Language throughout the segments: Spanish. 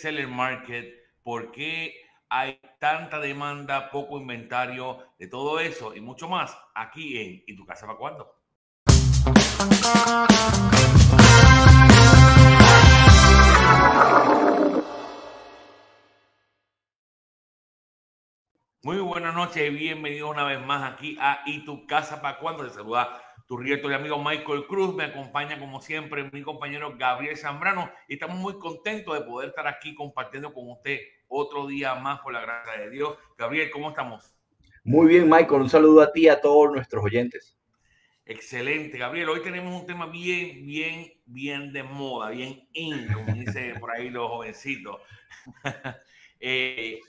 seller market, por qué hay tanta demanda, poco inventario, de todo eso y mucho más aquí en ¿Y tu casa para cuándo? Muy buenas noches y bienvenidos una vez más aquí a ¿Y tu casa para cuándo? Te saluda tu rieto y amigo Michael Cruz. Me acompaña como siempre mi compañero Gabriel Zambrano y estamos muy contentos de poder estar aquí compartiendo con usted otro día más por la gracia de Dios. Gabriel, ¿cómo estamos? Muy bien, Michael. Un saludo a ti y a todos nuestros oyentes. Excelente, Gabriel. Hoy tenemos un tema bien, bien, bien de moda, bien in, como dicen por ahí los jovencitos. eh,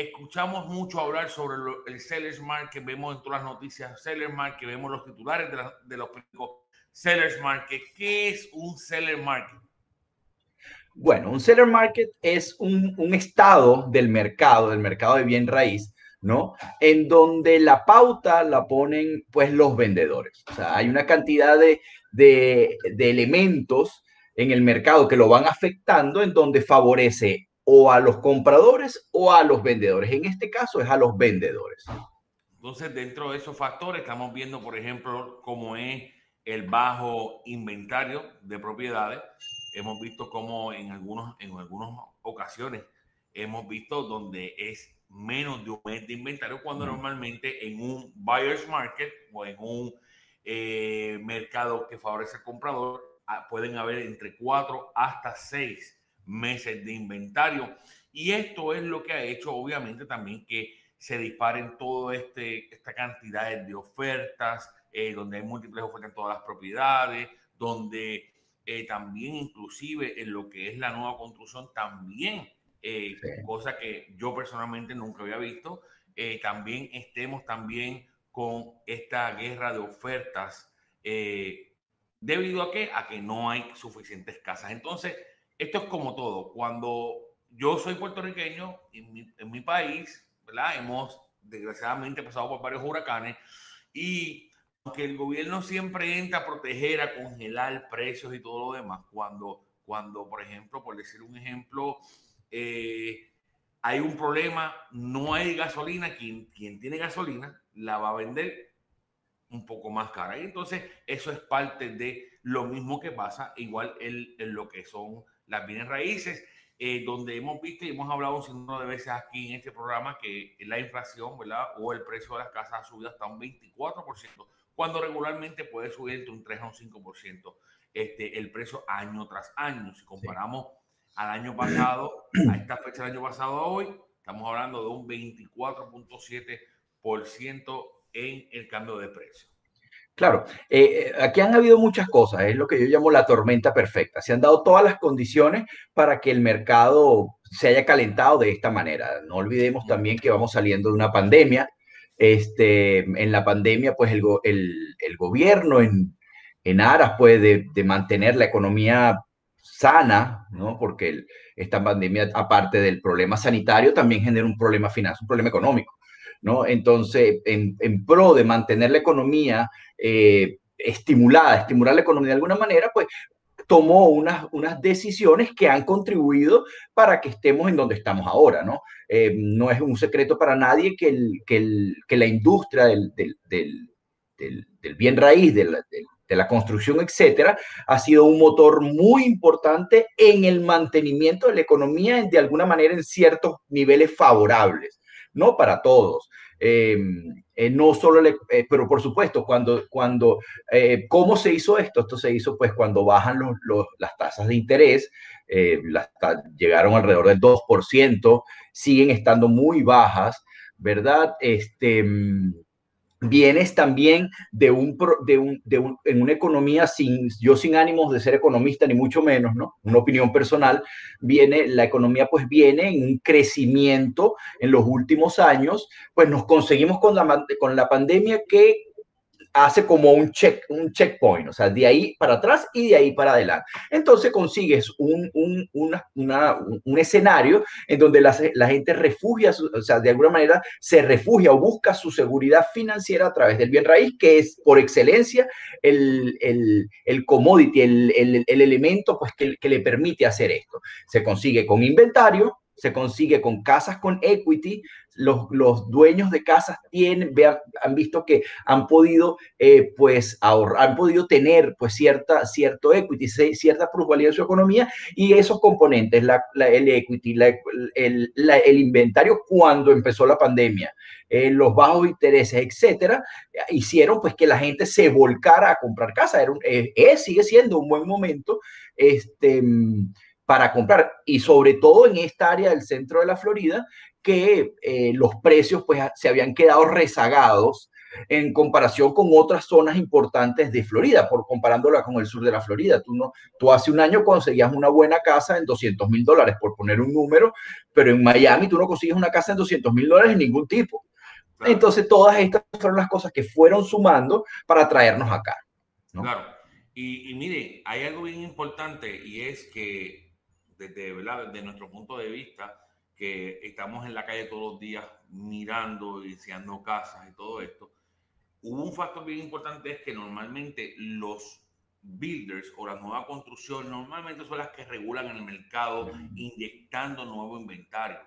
escuchamos mucho hablar sobre el Sellers Market, vemos en todas las noticias Sellers Market, vemos los titulares de, los periódicos Sellers Market. ¿Qué es un Seller Market? Bueno, un Seller Market es un, estado del mercado, del mercado de bien raíz, ¿no? En donde la pauta la ponen pues los vendedores. O sea, hay una cantidad de, de elementos en el mercado que lo van afectando en donde favorece o a los compradores o a los vendedores. En este caso es a los vendedores. Entonces, dentro de esos factores, estamos viendo, por ejemplo, cómo es el bajo inventario de propiedades. Hemos visto cómo en, algunos, en algunas ocasiones hemos visto donde es menos de un mes de inventario cuando normalmente en un buyer's market o en un eh, mercado que favorece al comprador ah, pueden haber entre cuatro hasta seis meses de inventario. Y esto es lo que ha hecho, obviamente, también que se disparen toda este, esta cantidad de ofertas, eh, donde hay múltiples ofertas en todas las propiedades, donde eh, también inclusive en lo que es la nueva construcción, también, eh, cosa que yo personalmente nunca había visto, también estemos también con esta guerra de ofertas, debido a que, a que no hay suficientes casas. Entonces, esto es como todo. Cuando yo soy puertorriqueño, en mi, mi país, ¿verdad? Hemos desgraciadamente pasado por varios huracanes y aunque el gobierno siempre entra a proteger, a congelar precios y todo lo demás, cuando, cuando por ejemplo, por decir un ejemplo, eh, hay un problema, no hay gasolina, quien, quien tiene gasolina la va a vender un poco más cara. Y entonces eso es parte de lo mismo que pasa igual en, en lo que son las bienes raíces, eh, donde hemos visto y hemos hablado un sinnúmero de veces aquí en este programa que la inflación, ¿verdad? O el precio de las casas ha subido hasta un 24%, cuando regularmente puede subir entre un 3 a un 5% este, el precio año tras año. Si comparamos al año pasado, a esta fecha del año pasado a hoy, estamos hablando de un 24.7% en el cambio de precio. Claro, eh, aquí han habido muchas cosas, es lo que yo llamo la tormenta perfecta. Se han dado todas las condiciones para que el mercado se haya calentado de esta manera. No olvidemos también que vamos saliendo de una pandemia. Este, en la pandemia, pues el, el, gobierno en, en aras pues, de, de, mantener la economía sana, ¿no? porque esta pandemia, aparte del problema sanitario, también genera un problema financiero, un problema económico. ¿No? Entonces, en, pro de mantener la economía eh, estimulada, estimular la economía de alguna manera, pues tomó unas, unas decisiones que han contribuido para que estemos en donde estamos ahora, ¿no? Eh, es un secreto para nadie que, el, que, el, que la industria del, del, del, bien raíz, de la construcción, etcétera, ha sido un motor muy importante en el mantenimiento de la economía de alguna manera en ciertos niveles favorables no para todos. Em, eh, no solo, le, eh, pero por supuesto, cuando, cuando, eh, ¿cómo se hizo esto? Esto se hizo pues cuando bajan las tasas de interés, las, llegaron alrededor del 2%, siguen estando muy bajas, ¿verdad? Este, mm, vienes también de un, de un, de un, en una economía sin, yo sin ánimos de ser economista, ni mucho menos, ¿no? Una opinión personal, viene, la economía pues viene en un crecimiento en los últimos años, pues nos conseguimos con la, con la pandemia que hace como un, check, un checkpoint, o sea, de ahí para atrás y de ahí para adelante. Entonces consigues un, un, un escenario en donde la, la gente refugia, o sea, de alguna manera se refugia o busca su seguridad financiera a través del bien raíz, que es por excelencia el, el, el commodity, el, el, el, elemento pues, que le permite hacer esto. Se consigue con inventario, se consigue con casas con equity. Los, los dueños de casas tienen, vean, han visto que han podido, eh, pues, ahorrar, han podido tener, pues, cierta, cierto equity, cierta plusvalía de su economía y esos componentes, la, el equity, el, el, inventario cuando empezó la pandemia, eh, los bajos intereses, etcétera, hicieron, pues, que la gente se volcara a comprar casa. Era un, eh, sigue siendo un buen momento, este para comprar y sobre todo en esta área del centro de la Florida que eh, los precios pues se habían quedado rezagados en comparación con otras zonas importantes de Florida, por comparándola con el sur de la Florida. Tú, no, tú hace un año conseguías una buena casa en 200 mil dólares, por poner un número, pero en Miami tú no consigues una casa en 200 mil dólares de ningún tipo. Claro. Entonces, todas estas fueron las cosas que fueron sumando para traernos acá. ¿no? Claro. Y, y mire, hay algo bien importante y es que desde, ¿verdad? desde nuestro punto de vista, que estamos en la calle todos los días mirando y deseando casas y todo esto, hubo un factor bien importante, es que normalmente los builders o la nueva construcción normalmente son las que regulan el mercado inyectando nuevo inventario.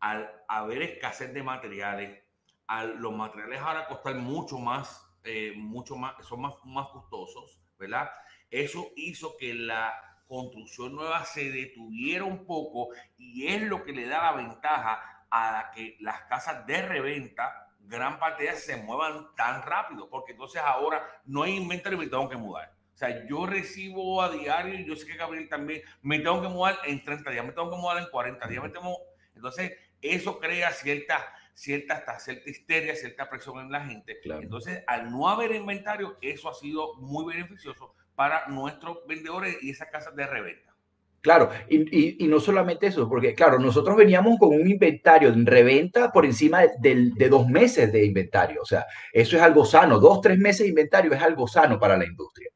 Al haber escasez de materiales, al los materiales ahora costar mucho más, eh, mucho más, son más, más costosos, ¿verdad? Eso hizo que la construcción nueva se detuviera un poco y es lo que le da la ventaja a que las casas de reventa, gran parte de ellas se muevan tan rápido, porque entonces ahora no hay inventario y me tengo que mudar. O sea, yo recibo a diario, yo sé que Gabriel también, me tengo que mudar en 30 días, me tengo que mudar en 40 días, me tengo... Entonces, eso crea cierta, cierta, hasta cierta histeria, cierta presión en la gente. Claro. Entonces, al no haber inventario, eso ha sido muy beneficioso para nuestros vendedores y esas casas de reventa. Claro, y, no solamente eso, porque claro, nosotros veníamos con un inventario en reventa por encima de, de, de, dos meses de inventario, o sea, eso es algo sano, dos, tres meses de inventario es algo sano para la industria.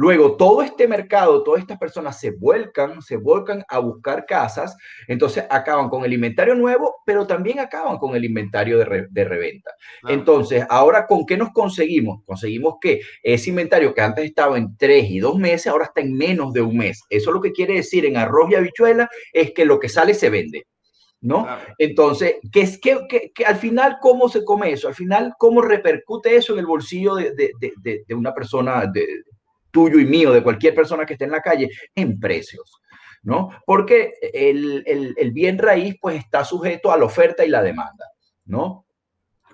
Luego, todo este mercado, todas estas personas se vuelcan, se vuelcan a buscar casas, entonces acaban con el inventario nuevo, pero también acaban con el inventario de, re, de reventa. Claro. Entonces, ahora, ¿con qué nos conseguimos? Conseguimos que ese inventario que antes estaba en tres y dos meses, ahora está en menos de un mes. Eso lo que quiere decir en arroz y habichuela es que lo que sale se vende. ¿no? Claro. Entonces, ¿qué es que, que, que, al final cómo se come eso? Al final, ¿cómo repercute eso en el bolsillo de, de, de, de una persona, de, tuyo y mío, de cualquier persona que esté en la calle, en precios, ¿no? Porque el, el, el bien raíz pues está sujeto a la oferta y la demanda, ¿no?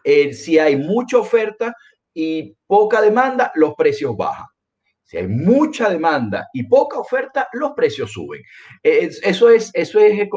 Eh, si hay mucha oferta y poca demanda, los precios bajan. Si hay mucha demanda y poca oferta, los precios suben. Eh, eso es, eso es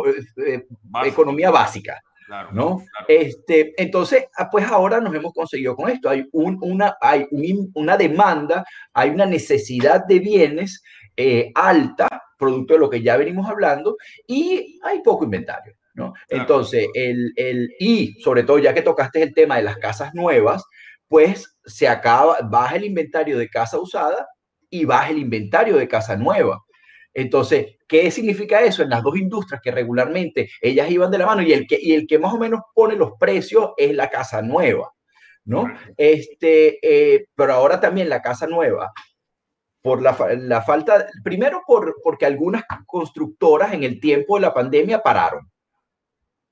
eh, economía básica. Claro, ¿no? Claro. Este, entonces, ah, pues ahora nos hemos conseguido con esto. Hay, un, una, hay un, una demanda, hay una necesidad de bienes eh, alta, producto de lo que ya venimos hablando, y hay poco inventario. ¿no? Claro. Entonces, el, el, y sobre todo ya que tocaste el tema de las casas nuevas, pues se acaba, baja el inventario de casa usada y baja el inventario de casa nueva. Entonces, ¿qué significa eso? En las dos industrias que regularmente ellas iban de la mano y el que, y el que más o menos pone los precios es la casa nueva, ¿no? Este, eh, pero ahora también la casa nueva, por la, la falta, primero por, porque algunas constructoras en el tiempo de la pandemia pararon,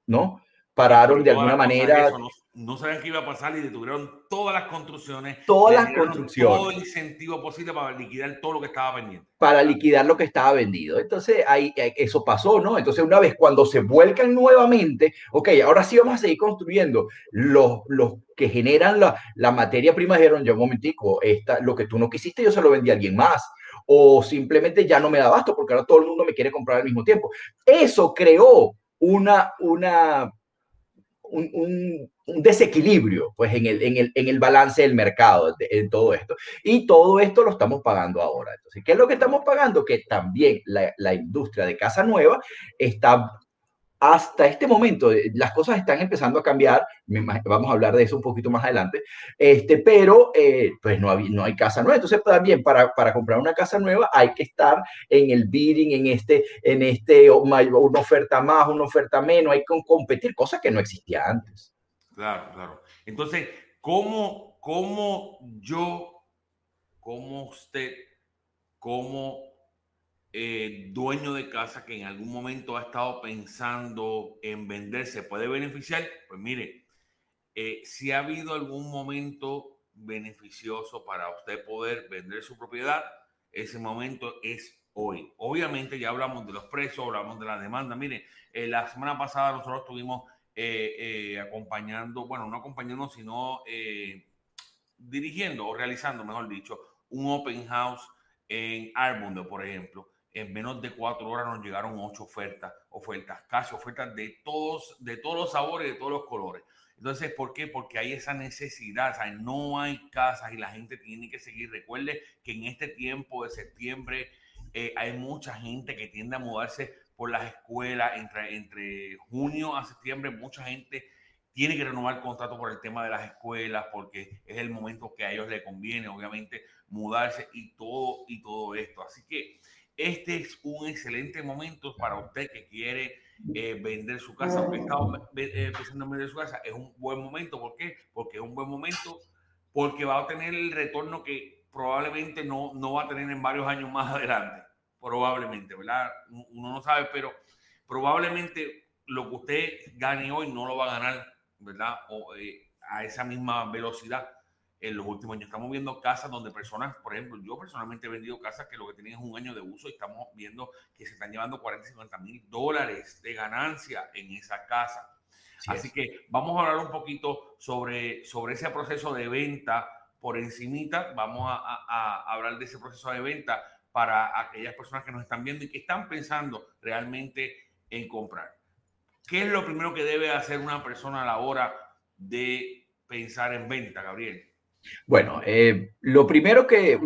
¿no? Pararon de alguna manera. Eso, ¿no? No sabían qué iba a pasar y detuvieron todas las construcciones. Todas las construcciones. Todo el incentivo posible para liquidar todo lo que estaba pendiente. Para liquidar lo que estaba vendido. Entonces, ahí, eh, eso pasó, ¿no? Entonces, una vez cuando se vuelcan nuevamente, ok, ahora sí vamos a seguir construyendo. Los, los que generan la, la materia prima dijeron, yo un momentico, esta, lo que tú no quisiste, yo se lo vendí a alguien más o simplemente ya no me da basto porque ahora todo el mundo me quiere comprar al mismo tiempo. Eso creó una, una, un, desequilibrio pues, en, el, en, el, en el balance del mercado, de, en todo esto. Y todo esto lo estamos pagando ahora. Entonces, ¿qué es lo que estamos pagando? Que también la industria de casa nueva está hasta este momento eh, las cosas están empezando a cambiar, vamos a hablar de eso un poquito más adelante, este, pero eh, pues no hay, no hay casa nueva. Entonces también para, para comprar una casa nueva hay que estar en el bidding, en este, en este, una oferta más, una oferta menos, hay que competir, cosa que no existía antes. Claro, claro. Entonces, ¿cómo, cómo yo, cómo usted, cómo eh, dueño de casa que en algún momento ha estado pensando en vender se puede beneficiar, pues mire, eh, si ha habido algún momento beneficioso para usted poder vender su propiedad, ese momento es hoy. Obviamente ya hablamos de los precios, hablamos de la demanda. Mire, eh, la semana pasada nosotros estuvimos acompañando, bueno, no acompañando, sino dirigiendo o realizando, mejor dicho, un open house en Armundo, por ejemplo en menos de cuatro horas nos llegaron ocho ofertas, ofertas, casi ofertas de todos, de todos los sabores, de todos los colores. Entonces, ¿por qué? Porque hay esa necesidad, o no hay casas y la gente tiene que seguir. Recuerde que en este tiempo de septiembre eh, hay mucha gente que tiende a mudarse por las escuelas entre, entre junio a septiembre, mucha gente tiene que renovar el contrato por el tema de las escuelas, porque es el momento que a ellos les conviene, obviamente, mudarse y todo, y todo esto. Así que este es un excelente momento para usted que quiere eh, vender su casa, porque está eh, empezando a vender su casa. Es un buen momento. ¿Por qué? Porque es un buen momento porque va a tener el retorno que probablemente no, no va a tener en varios años más adelante. Probablemente, ¿verdad? Uno no sabe, pero probablemente lo que usted gane hoy no lo va a ganar, ¿verdad? O, eh, a esa misma velocidad en los últimos años. Estamos viendo casas donde personas, por ejemplo, yo personalmente he vendido casas que lo que tienen es un año de uso y estamos viendo que se están llevando 40, 50 mil dólares de ganancia en esa casa. Así que vamos a hablar un poquito sobre, sobre ese proceso de venta por encimita. Vamos a, a hablar de ese proceso de venta para aquellas personas que nos están viendo y que están pensando realmente en comprar. ¿Qué es lo primero que debe hacer una persona a la hora de pensar en venta, Gabriel? Bueno, eh, lo primero que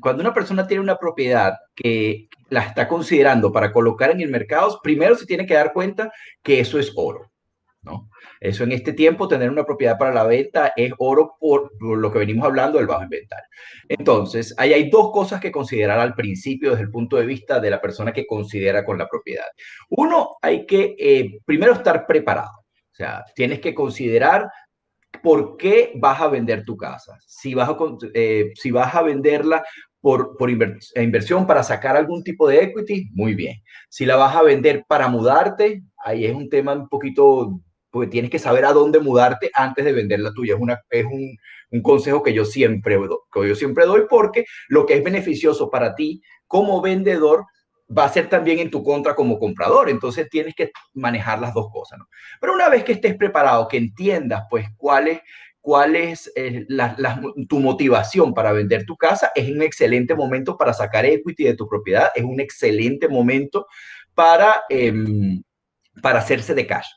cuando una persona tiene una propiedad que la está considerando para colocar en el mercado, primero se tiene que dar cuenta que eso es oro, ¿no? Eso en este tiempo, tener una propiedad para la venta es oro por, lo que venimos hablando del bajo inventario. Entonces, ahí hay dos cosas que considerar al principio desde el punto de vista de la persona que considera con la propiedad. Uno, hay que eh, primero estar preparado. O sea, tienes que considerar por qué vas a vender tu casa. Si vas a, eh, si vas a venderla por, por inversión para sacar algún tipo de equity, muy bien. Si la vas a vender para mudarte, ahí es un tema un poquito, porque tienes que saber a dónde mudarte antes de vender la tuya. Es, una, es un, un consejo que yo, siempre, que yo siempre doy porque lo que es beneficioso para ti como vendedor va a ser también en tu contra como comprador. Entonces tienes que manejar las dos cosas. Pero una vez que estés preparado, que entiendas pues cuál es, eh, tu motivación para vender tu casa, es un excelente momento para sacar equity de tu propiedad, es un excelente momento para, em, para hacerse de cash.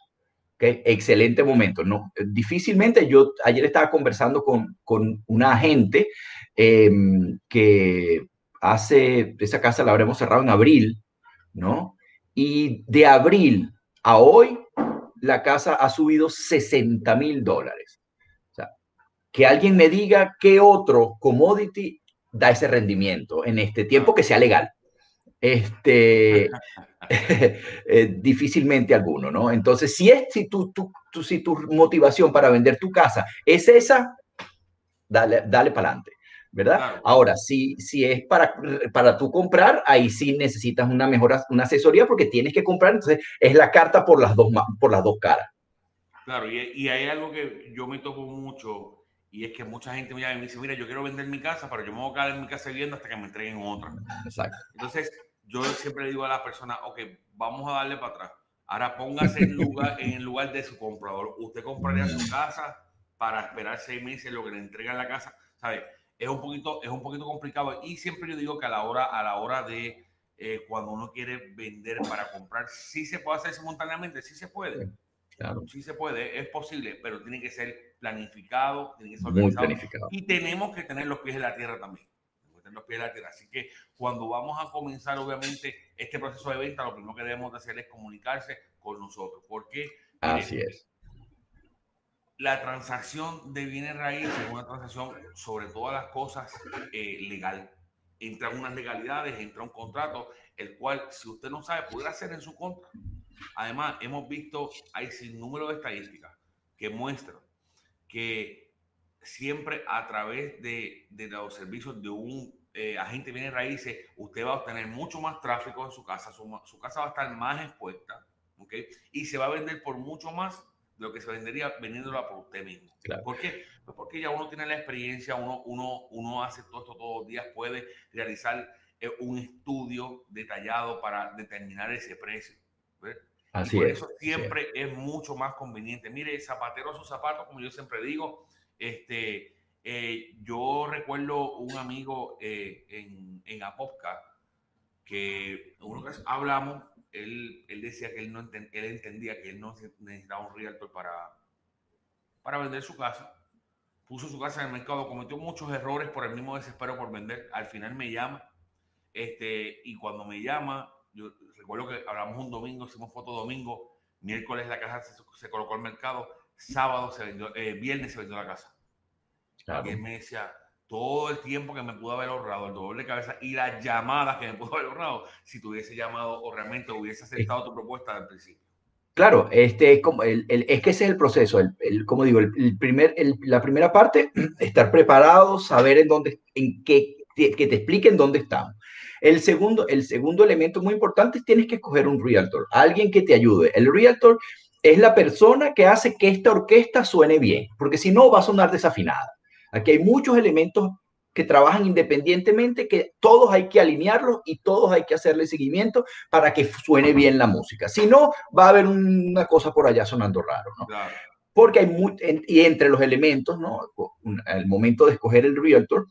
Excelente momento. ¿no? Difícilmente yo ayer estaba conversando con, con una agente em, que hace, esa casa la habremos cerrado en abril, ¿no? Y de abril a hoy, la casa ha subido 60 mil dólares. O sea, que alguien me diga qué otro commodity da ese rendimiento en este tiempo que sea legal. Este, eh, difícilmente alguno, ¿no? Entonces, si es, si tu, tu, si tu motivación para vender tu casa es esa, dale, dale para adelante. ¿Verdad? Ahora, si, si es para, para tú comprar, ahí sí necesitas una mejor una asesoría porque tienes que comprar, entonces es la carta por las dos, por las dos caras. Claro, y, y hay algo que yo me toco mucho y es que mucha gente me, llama y me dice, mira, yo quiero vender mi casa, pero yo me voy a quedar en mi casa viviendo hasta que me entreguen otra. Exacto. Entonces, yo siempre le digo a la persona, ok, vamos a darle para atrás. Ahora póngase en, lugar, en el lugar de su comprador. Usted compraría su casa para esperar seis meses lo que le entregan la casa, ¿sabe? Es un poquito, es un poquito complicado. Y siempre yo digo que a la hora, a la hora de eh, cuando uno quiere vender para comprar, sí se puede hacer simultáneamente, sí se puede. Claro. Sí se puede, es posible, pero tiene que ser planificado, tiene que ser organizado. Y tenemos que tener los pies en la tierra también. meter los pies en la tierra. Así que cuando vamos a comenzar, obviamente, este proceso de venta, lo primero que debemos de hacer es comunicarse con nosotros. Porque Así es. La transacción de bienes raíces es una transacción sobre todas las cosas eh, legal. Entran unas legalidades, entra un contrato, el cual, si usted no sabe, puede hacer en su contra. Además, hemos visto, hay sin número de estadísticas que muestran que siempre a través de, de los servicios de un eh, agente de bienes raíces, usted va a obtener mucho más tráfico en su casa, su, su casa va a estar más expuesta, ¿ok? Y se va a vender por mucho más de lo que se vendería vendiéndola por usted mismo. ¿Por qué? Pues porque ya uno tiene la experiencia, uno, uno, uno hace todo esto todos los días, puede realizar eh, un estudio detallado para determinar ese precio. Así por eso siempre es. mucho más conveniente. Mire, zapatero a sus zapatos, como yo siempre digo, este, eh, yo recuerdo un amigo eh, en, en Apopka que uno que hablamos, él, él decía que él, no él entendía que él no necesitaba un realtor para, para vender su casa. Puso su casa en el mercado, cometió muchos errores por el mismo desespero por vender. Al final me llama. Este, y cuando me llama, yo recuerdo que hablamos un domingo, hicimos foto domingo, miércoles la casa se, colocó al mercado, sábado se vendió, eh, viernes se vendió la casa. Y él me decía, todo el tiempo que me pudo haber ahorrado, el dolor de cabeza y las llamadas que me pudo haber ahorrado si tuviese llamado o realmente hubiese aceptado tu propuesta al principio. Claro, este es como el, es que ese es el proceso, el, como digo, el, primer, la primera parte, estar preparado, saber en dónde, en qué, que te expliquen dónde estamos. El segundo, el segundo elemento muy importante es tienes que escoger un realtor, alguien que te ayude. El realtor es la persona que hace que esta orquesta suene bien, porque si no va a sonar desafinada. Aquí hay muchos elementos que trabajan independientemente, que todos hay que alinearlos y todos hay que hacerle seguimiento para que suene bien la música. Si no, va a haber una cosa por allá sonando raro, ¿no? Porque hay muy, y entre los elementos, ¿no? Al momento de escoger el realtor,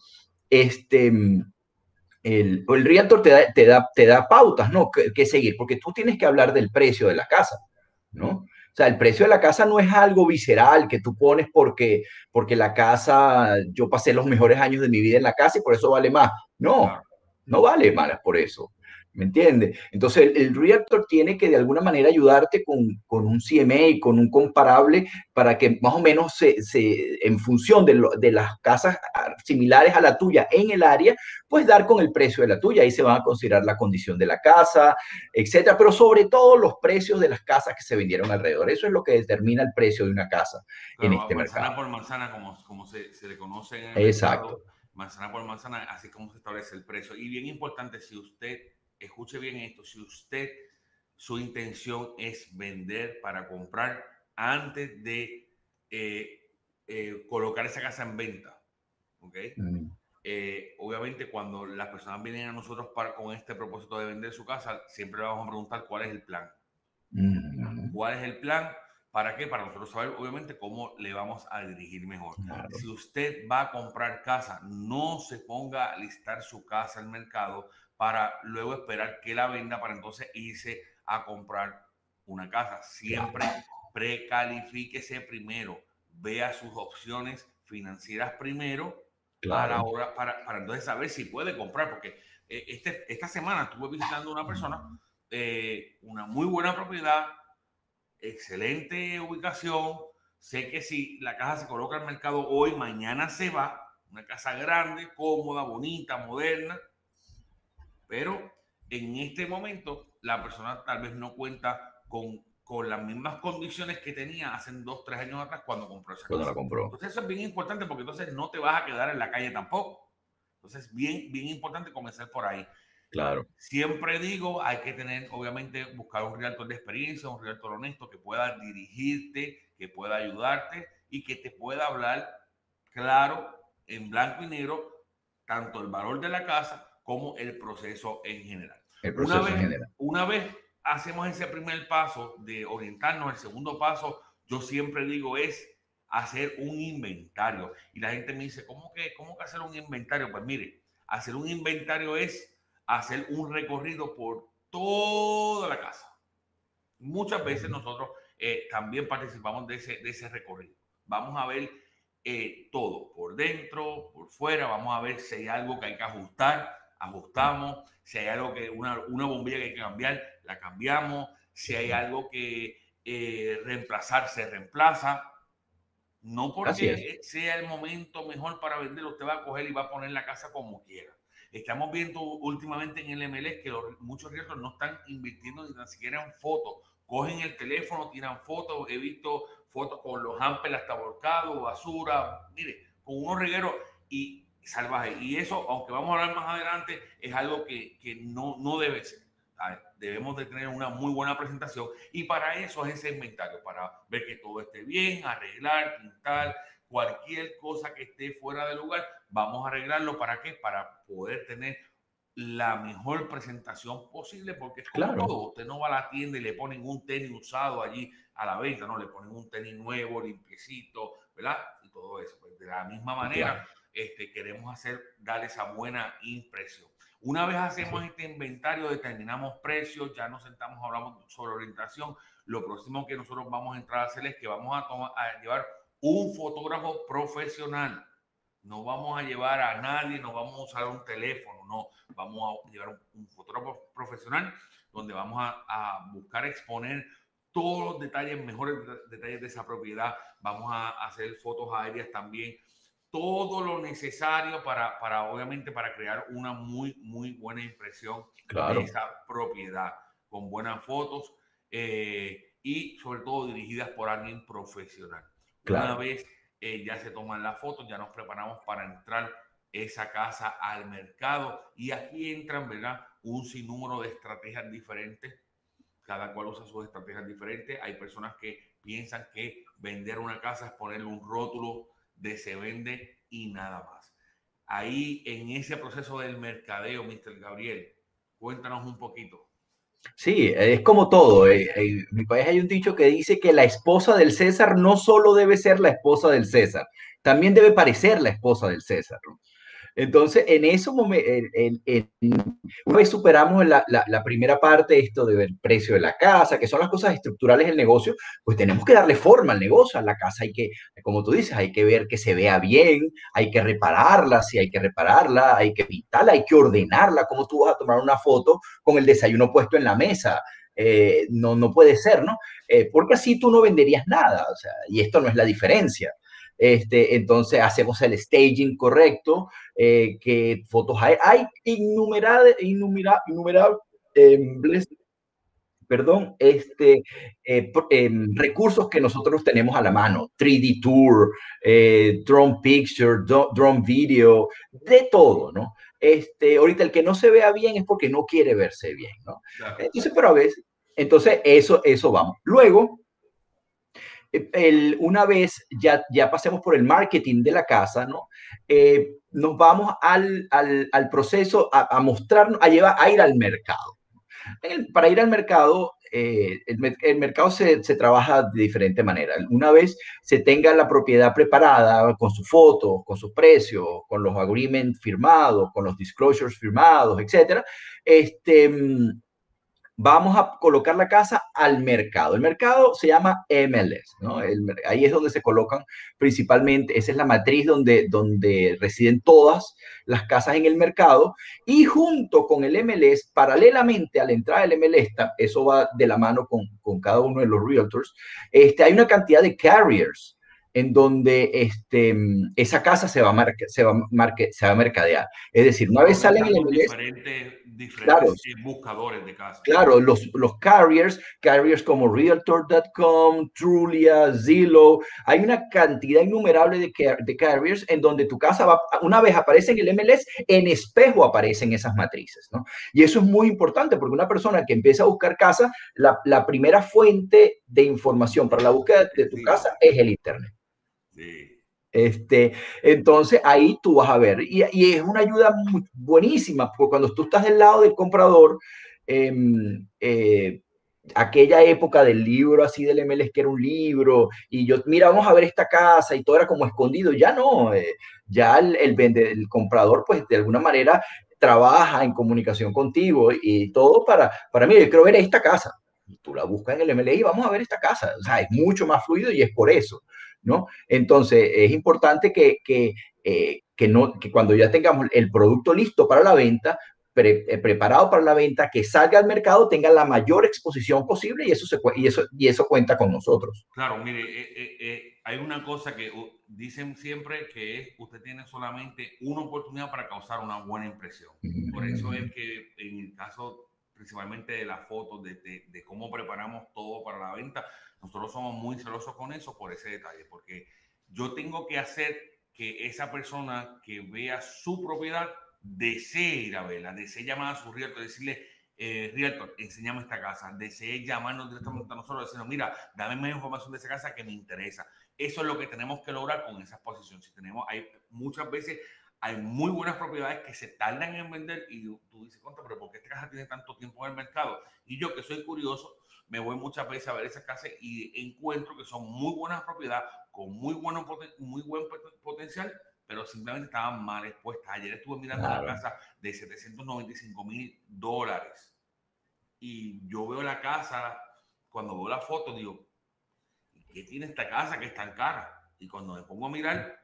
este, el, el realtor te da, te da, te da pautas, ¿no? Que, seguir, porque tú tienes que hablar del precio de la casa, ¿no? O sea, el precio de la casa no es algo visceral que tú pones porque, porque la casa, yo pasé los mejores años de mi vida en la casa y por eso vale más. No, no vale más por eso. ¿Me entiendes? Entonces, el, Realtor tiene que de alguna manera ayudarte con, con, un CMA y con un comparable para que más o menos se, se en función de, de, las casas similares a la tuya en el área, pues dar con el precio de la tuya. Ahí se van a considerar la condición de la casa, etcétera, pero sobre todo los precios de las casas que se vendieron alrededor. Eso es lo que determina el precio de una casa en este manzana mercado. por manzana, como, como se, se, le conoce en el Exacto. Mercado, manzana por manzana, así como se establece el precio. Y bien importante, si usted escuche bien esto, si usted, su intención es vender para comprar antes de eh, eh, colocar esa casa en venta, ¿ok? Mm. Eh, obviamente cuando las personas vienen a nosotros para, con este propósito de vender su casa, siempre le vamos a preguntar cuál es el plan. Mm. ¿Cuál es el plan? ¿Para qué? Para nosotros saber, obviamente, cómo le vamos a dirigir mejor. Si usted va a comprar casa, no se ponga a listar su casa al mercado para luego esperar que la venda para entonces irse a comprar una casa. Siempre precalifíquese primero, vea sus opciones financieras primero a la hora para, para, entonces saber si puede comprar, porque eh, este, esta semana estuve visitando una persona, eh, una muy buena propiedad, excelente ubicación. Sé que si la casa se coloca al mercado hoy, mañana se va. Una casa grande, cómoda, bonita, moderna pero en este momento la persona tal vez no cuenta con, con las mismas condiciones que tenía hace dos, tres años atrás cuando compró esa cuando La compró. Entonces eso es bien importante porque entonces no te vas a quedar en la calle tampoco. Entonces bien, bien importante comenzar por ahí. Claro. Siempre digo, hay que tener, obviamente, buscar un realtor de experiencia, un realtor honesto que pueda dirigirte, que pueda ayudarte y que te pueda hablar claro, en blanco y negro, tanto el valor de la casa como el proceso en general. una, vez, en general. una vez hacemos ese primer paso de orientarnos, el segundo paso, yo siempre digo es hacer un inventario. Y la gente me dice, ¿cómo que, cómo que hacer un inventario? Pues mire, hacer un inventario es hacer un recorrido por toda la casa. Muchas veces nosotros eh, también participamos de ese, de ese recorrido. Vamos a ver eh, todo, por dentro, por fuera, vamos a ver si hay algo que hay que ajustar, ajustamos, si hay algo que, una, una bombilla que hay que cambiar, la cambiamos, si hay algo que eh, reemplazar, se reemplaza. No porque sea el momento mejor para vender, usted va a coger y va a poner la casa como quiera. Estamos viendo últimamente en el MLS que muchos realtors no están invirtiendo ni siquiera en fotos. Cogen el teléfono, tiran fotos. He visto fotos con los ampel hasta volcados, basura, mire, con unos regueros y salvajes. Y eso, aunque vamos a hablar más adelante, es algo que, que no, no debe ser. Debemos de tener una muy buena presentación y para eso es ese inventario, para ver que todo esté bien, arreglar, pintar, cualquier cosa que esté fuera de lugar, vamos a arreglarlo. ¿Para qué? Para poder tener la mejor presentación posible, porque es como todo. Usted no va a la tienda y le ponen un tenis usado allí a la venta, no, le ponen un tenis nuevo, limpiecito, ¿verdad? Y todo eso. Pues de la misma manera, este, queremos hacer, dar esa buena impresión. Una vez hacemos este inventario, determinamos precios, ya nos sentamos, hablamos sobre orientación. Lo próximo que nosotros vamos a entrar a hacer es que vamos a, tomar, a llevar un fotógrafo profesional. No vamos a llevar a nadie, no vamos a usar un teléfono, no. Vamos a llevar un, fotógrafo profesional donde vamos a, buscar exponer todos los detalles, mejores detalles de esa propiedad. Vamos a hacer fotos aéreas también. Todo lo necesario para, para obviamente, para crear una muy, muy buena impresión de esa propiedad, con buenas fotos eh, y sobre todo dirigidas por alguien profesional. Una vez eh, ya se toman las fotos, ya nos preparamos para entrar esa casa al mercado y aquí entran, ¿verdad? Un sinnúmero de estrategias diferentes. Cada cual usa sus estrategias diferentes. Hay personas que piensan que vender una casa es ponerle un rótulo de se vende y nada más. Ahí en ese proceso del mercadeo, Mr. Gabriel, cuéntanos un poquito. Sí, es como todo. Eh, en mi país hay un dicho que dice que la esposa del César no solo debe ser la esposa del César, también debe parecer la esposa del César. Entonces, en eso, en, una vez superamos la, primera parte, esto de ver el precio de la casa, que son las cosas estructurales del negocio, pues tenemos que darle forma al negocio, a la casa hay que, como tú dices, hay que ver que se vea bien, hay que repararla, si hay que repararla, hay que pintarla, hay que ordenarla, como tú vas a tomar una foto con el desayuno puesto en la mesa. Eh, no, no puede ser, ¿no? Eh, porque así tú no venderías nada, o sea, y esto no es la diferencia. Este, entonces hacemos el staging correcto, eh, que fotos hay, hay innumerables, innumerables, perdón, este, eh, recursos que nosotros tenemos a la mano, 3D Tour, eh, Drone Picture, Drone Video, de todo, ¿no? Este, ahorita el que no se vea bien es porque no quiere verse bien, ¿no? Entonces, pero a veces, entonces eso, eso vamos. Luego, el, una vez ya, ya pasemos por el marketing de la casa, ¿no? Eh, nos vamos al, al, al proceso a, a mostrarnos, a, llevar, a ir al mercado. para ir al mercado, eh, el, el, mercado se, se, trabaja de diferente manera. Una vez se tenga la propiedad preparada con sus fotos, con sus precios, con los agreements firmados, con los disclosures firmados, etcétera, este, vamos a colocar la casa al mercado. El mercado se llama MLS, ¿no? ahí es donde se colocan principalmente, esa es la matriz donde, donde residen todas las casas en el mercado y junto con el MLS, paralelamente a la entrada del MLS, eso va de la mano con, con cada uno de los realtors, este, hay una cantidad de carriers en donde este, esa casa se va, a se, va se va a mercadear. Es decir, una vez salen el diferentes, diferentes buscadores de casa. Claro, los, los carriers, carriers como Realtor.com, Trulia, Zillow, hay una cantidad innumerable de, de carriers en donde tu casa va, una vez aparece en el MLS, en espejo aparecen esas matrices, ¿no? Y eso es muy importante porque una persona que empieza a buscar casa, la, la primera fuente de información para la búsqueda de tu casa es el Internet. Este, entonces ahí tú vas a ver, y, es una ayuda muy buenísima, porque cuando tú estás del lado del comprador, em, eh, aquella época del libro así del MLS que era un libro, y yo, mira, vamos a ver esta casa, y todo era como escondido, ya no, eh, ya el, el, el comprador pues de alguna manera trabaja en comunicación contigo y todo para, para mí, yo quiero ver esta casa, tú la buscas en el MLS y vamos a ver esta casa, o sea, es mucho más fluido y es por eso. ¿No? Entonces, es importante que, que, eh, que, no, que cuando ya tengamos el producto listo para la venta, eh, preparado para la venta, que salga al mercado, tenga la mayor exposición posible y eso, se, y eso, y eso cuenta con nosotros. Claro, mire, eh, eh, hay una cosa que dicen siempre que es usted tiene solamente una oportunidad para causar una buena impresión. Por eso es que en el caso principalmente de las fotos, de, de, cómo preparamos todo para la venta, nosotros somos muy celosos con eso por ese detalle, porque yo tengo que hacer que esa persona que vea su propiedad desee ir a verla, desee llamar a su realtor, decirle, eh, realtor, enséñame esta casa, desee llamarnos directamente a nosotros, decirnos, mira, dame más información de esa casa que me interesa. Eso es lo que tenemos que lograr con esa exposición. Si tenemos, hay muchas veces hay muy buenas propiedades que se tardan en vender y tú, dices, contra, pero ¿por qué esta casa tiene tanto tiempo en el mercado? Y yo que soy curioso, me voy muchas veces a ver esas casas y encuentro que son muy buenas propiedades con muy, bueno, muy buen potencial pero simplemente estaban mal expuestas. Ayer estuve mirando una casa de 795 mil dólares y yo veo la casa, cuando veo la foto, digo, ¿qué tiene esta casa que es tan cara? Y cuando me pongo a mirar,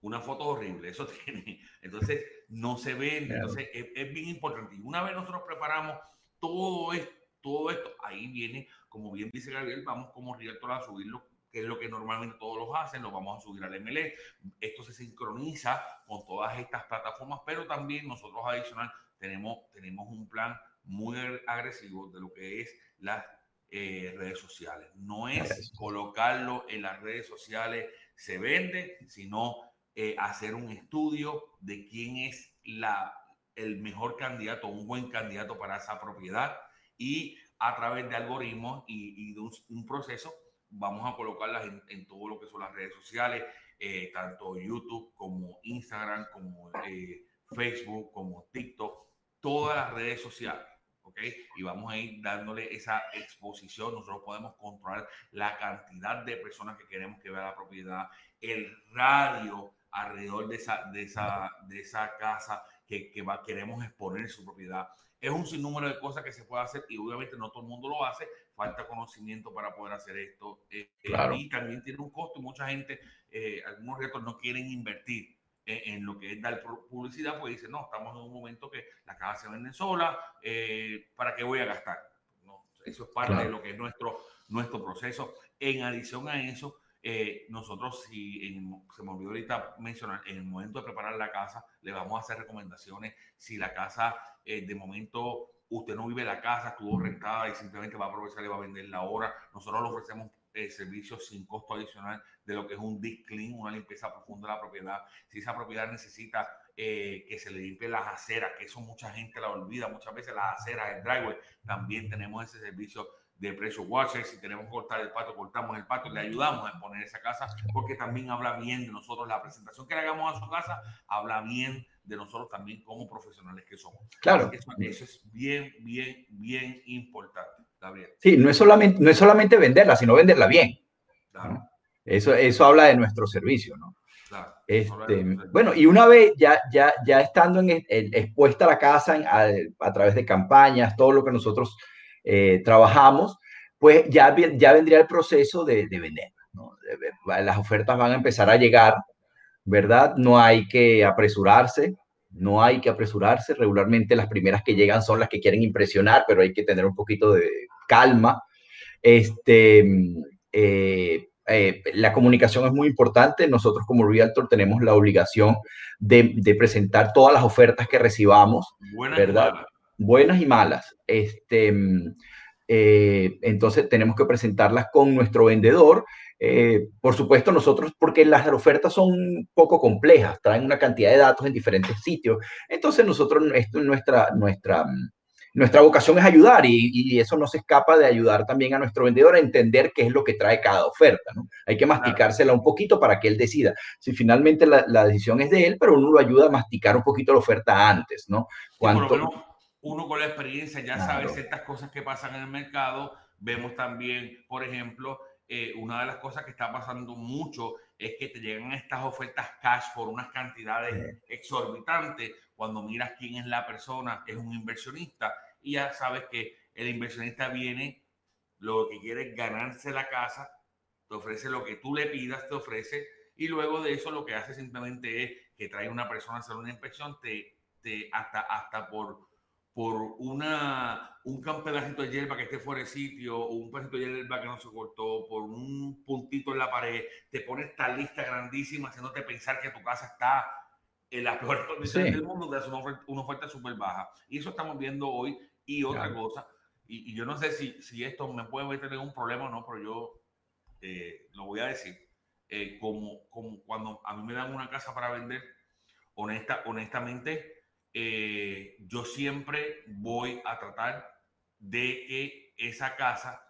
una foto horrible, eso tiene. Entonces, no se vende. Entonces, es, bien importante. Y una vez nosotros preparamos todo esto, todo esto, ahí viene, como bien dice Gabriel, vamos como realtor a subirlo que es lo que normalmente todos los hacen, lo vamos a subir al MLE. Esto se sincroniza con todas estas plataformas, pero también nosotros adicional tenemos, tenemos un plan muy agresivo de lo que es las eh, redes sociales. No es colocarlo en las redes sociales, se vende, sino eh, hacer un estudio de quién es la, el mejor candidato, un buen candidato para esa propiedad y a través de algoritmos y, de un proceso vamos a colocarlas en, todo lo que son las redes sociales, eh, tanto YouTube como Instagram, como eh, Facebook, como TikTok, todas las redes sociales. ¿ok? Y vamos a ir dándole esa exposición. Nosotros podemos controlar la cantidad de personas que queremos que vea la propiedad, el radio alrededor de esa, de esa, de esa casa que, que va, queremos exponer su propiedad. Es un sinnúmero de cosas que se puede hacer y obviamente no todo el mundo lo hace, falta conocimiento para poder hacer esto. Eh, eh, y también tiene un costo y mucha gente, eh, algunos retos no quieren invertir en, lo que es dar publicidad, pues dicen, no, estamos en un momento que la casa se vende sola, ¿para qué voy a gastar? No, eso es parte de lo que es nuestro, nuestro proceso. En adición a eso, nosotros, si se me olvidó ahorita mencionar, en el momento de preparar la casa, le vamos a hacer recomendaciones. Si la casa de momento usted no vive la casa, estuvo rentada y simplemente va a aprovechar y va a vender la hora. Nosotros le ofrecemos eh, servicios sin costo adicional de lo que es un deep clean, una limpieza profunda de la propiedad. Si esa propiedad necesita eh, que se le limpie las aceras, que eso mucha gente la olvida, muchas veces las aceras, el driveway, también tenemos ese servicio de pressure washer. Si tenemos que cortar el pato, cortamos el pato, le ayudamos a poner esa casa, porque también habla bien de nosotros. La presentación que le hagamos a su casa habla bien de nosotros también como profesionales que somos. Claro. Eso, es bien, bien, bien importante, Gabriel. Sí, no es solamente, no es solamente venderla, sino venderla bien. Claro. Eso, eso habla de nuestro servicio, ¿no? Claro, este, bueno, y una vez ya, ya, ya estando en, expuesta la casa a, través de campañas, todo lo que nosotros eh, trabajamos, pues ya, ya vendría el proceso de, de vender. ¿no? Las ofertas van a empezar a llegar ¿verdad? No hay que apresurarse, no hay que apresurarse. Regularmente las primeras que llegan son las que quieren impresionar, pero hay que tener un poquito de calma. Este, eh, eh, la comunicación es muy importante. Nosotros como Realtor tenemos la obligación de, presentar todas las ofertas que recibamos, ¿verdad? Buenas y malas. Este, eh, entonces tenemos que presentarlas con nuestro vendedor eh, por supuesto, nosotros, porque las ofertas son un poco complejas, traen una cantidad de datos en diferentes sitios. Entonces, nosotros, esto, nuestra, nuestra, nuestra vocación es ayudar y, eso no se escapa de ayudar también a nuestro vendedor a entender qué es lo que trae cada oferta. ¿no? Hay que masticársela un poquito para que él decida. Si finalmente la, la, decisión es de él, pero uno lo ayuda a masticar un poquito la oferta antes, ¿no? Uno con la experiencia ya sabe ciertas cosas que pasan en el mercado. Vemos también, por ejemplo, eh, una de las cosas que está pasando mucho es que te llegan estas ofertas cash por unas cantidades exorbitantes. Cuando miras quién es la persona, es un inversionista y ya sabes que el inversionista viene, lo que quiere es ganarse la casa te ofrece lo que tú le pidas, te ofrece, y luego de eso lo que hace simplemente es que trae una persona a hacer una inspección, te, te hasta, hasta por, por una, un pedacito de hierba que esté fuera de sitio, o un pedacito de hierba que no se cortó, por un puntito en la pared, te pone esta lista grandísima haciéndote pensar que tu casa está en las peores condiciones del mundo, de una oferta, una oferta súper baja. Y eso estamos viendo hoy. Y otra cosa, y, yo no sé si, si esto me puede meter en un problema o no, pero yo eh, lo voy a decir. Eh, como, como cuando a mí me dan una casa para vender, honesta, honestamente, eh, yo siempre voy a tratar de que esa casa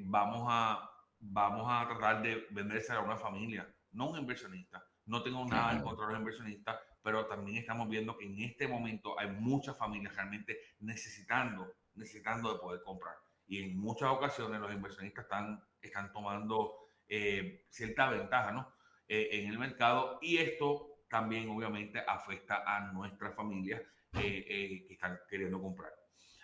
vamos, a, vamos a tratar de venderse a una familia, no un inversionista. No tengo nada en contra de los inversionistas, pero también estamos viendo que en este momento hay muchas familias realmente necesitando, necesitando de poder comprar. Y en muchas ocasiones los inversionistas están, están tomando eh, cierta ventaja ¿no? Eh, en el mercado y esto también obviamente afecta a nuestras familias eh, que están queriendo comprar.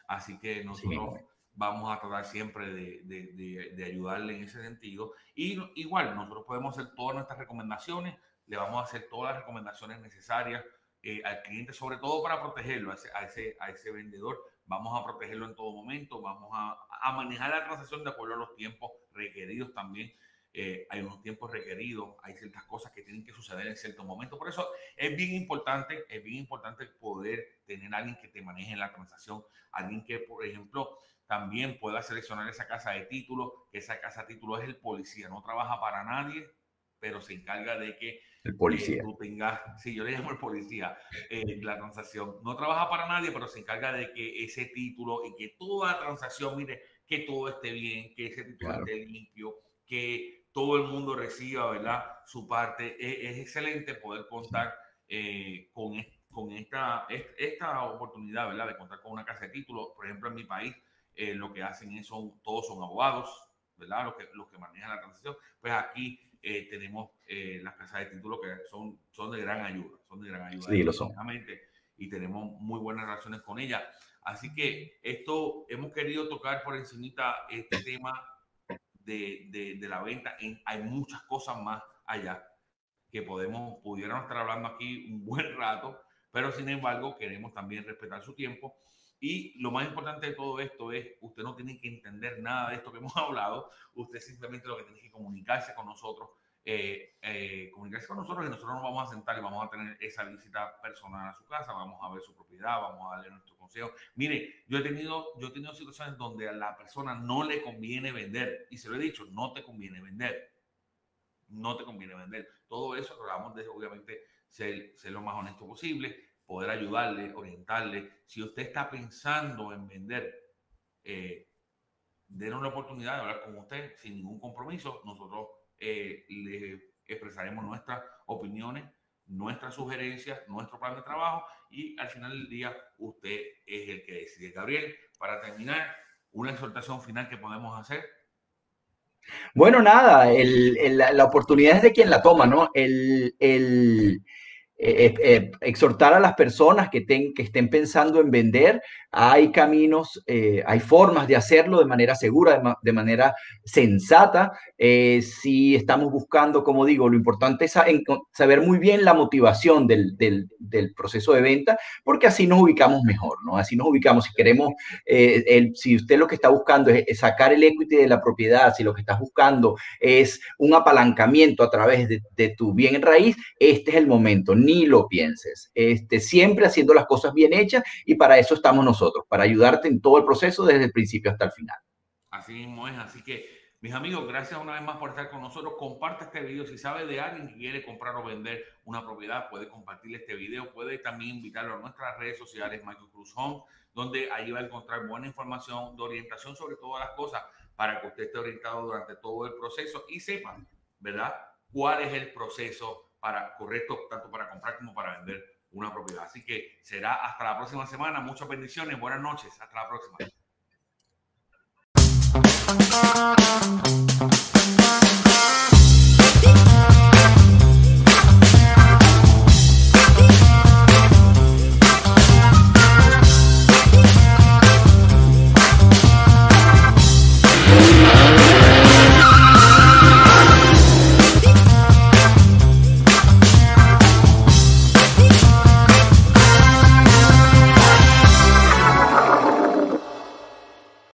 Así que nosotros vamos a tratar siempre de, de, de, ayudarle en ese sentido. Y igual, nosotros podemos hacer todas nuestras recomendaciones le vamos a hacer todas las recomendaciones necesarias eh, al cliente, sobre todo para protegerlo, a ese, a ese, a ese vendedor. Vamos a protegerlo en todo momento, vamos a, a manejar la transacción de acuerdo a los tiempos requeridos también. Eh, hay unos tiempos requeridos, hay ciertas cosas que tienen que suceder en cierto momento. Por eso es bien importante, es bien importante poder tener a alguien que te maneje la transacción, alguien que, por ejemplo, también pueda seleccionar esa casa de título, que esa casa de título es el policía, no trabaja para nadie, pero se encarga de que el policía. Eh, tú tengas, sí, yo le llamo el policía, eh, la transacción. No trabaja para nadie, pero se encarga de que ese título y que toda transacción, mire, que todo esté bien, que ese título esté limpio, que todo el mundo reciba, ¿verdad? Su parte. E, es, excelente poder contar eh, con, con esta, esta oportunidad, ¿verdad? De contar con una casa de títulos. Por ejemplo, en mi país, lo que hacen es, son, todos son abogados, ¿verdad? Los que, los que manejan la transacción. Pues aquí eh, tenemos eh, las casas de título que son, son de gran ayuda, son de gran ayuda. Sí, lo son. Y tenemos muy buenas relaciones con ellas. Así que esto hemos querido tocar por encimita este tema de, de, la venta. En, hay muchas cosas más allá que podemos, pudiéramos estar hablando aquí un buen rato, pero sin embargo queremos también respetar su tiempo. Y lo más importante de todo esto es, usted no tiene que entender nada de esto que hemos hablado, usted simplemente lo que tiene que comunicarse con nosotros, eh, eh, comunicarse con nosotros y nosotros nos vamos a sentar y vamos a tener esa visita personal a su casa, vamos a ver su propiedad, vamos a darle nuestro consejo. Mire, yo he tenido, yo he tenido situaciones donde a la persona no le conviene vender y se lo he dicho, no te conviene vender, no te conviene vender. Todo eso tratamos de, obviamente, ser, ser lo más honesto posible, poder ayudarle, orientarle. Si usted está pensando en vender, eh, denos oportunidad de hablar con usted sin ningún compromiso. Nosotros eh, le expresaremos nuestras opiniones, nuestras sugerencias, nuestro plan de trabajo y al final del día usted es el que decide. Gabriel, para terminar, una exhortación final que podemos hacer. Bueno, nada, la oportunidad es de quien la toma, ¿no? El, el, eh, eh, exhortar a las personas que, que, estén pensando en vender. Hay caminos, eh, hay formas de hacerlo de manera segura, de, manera sensata. si estamos buscando, como digo, lo importante es saber muy bien la motivación del, proceso de venta, porque así nos ubicamos mejor, ¿no? Así nos ubicamos. Si queremos, si usted lo que está buscando es, sacar el equity de la propiedad, si lo que estás buscando es un apalancamiento a través de, tu bien en raíz, este es el momento ni lo pienses. Este, siempre haciendo las cosas bien hechas y para eso estamos nosotros, para ayudarte en todo el proceso desde el principio hasta el final. Así mismo es, así que mis amigos, gracias una vez más por estar con nosotros. Comparte este video. Si sabe de alguien que quiere comprar o vender una propiedad, puede compartir este video. Puede también invitarlo a nuestras redes sociales, Michael Cruz Home, donde ahí va a encontrar buena información de orientación sobre todas las cosas para que usted esté orientado durante todo el proceso y sepa, ¿verdad? ¿Cuál es el proceso para correcto tanto para comprar como para vender una propiedad. Así que será hasta la próxima semana. Muchas bendiciones, buenas noches, hasta la próxima.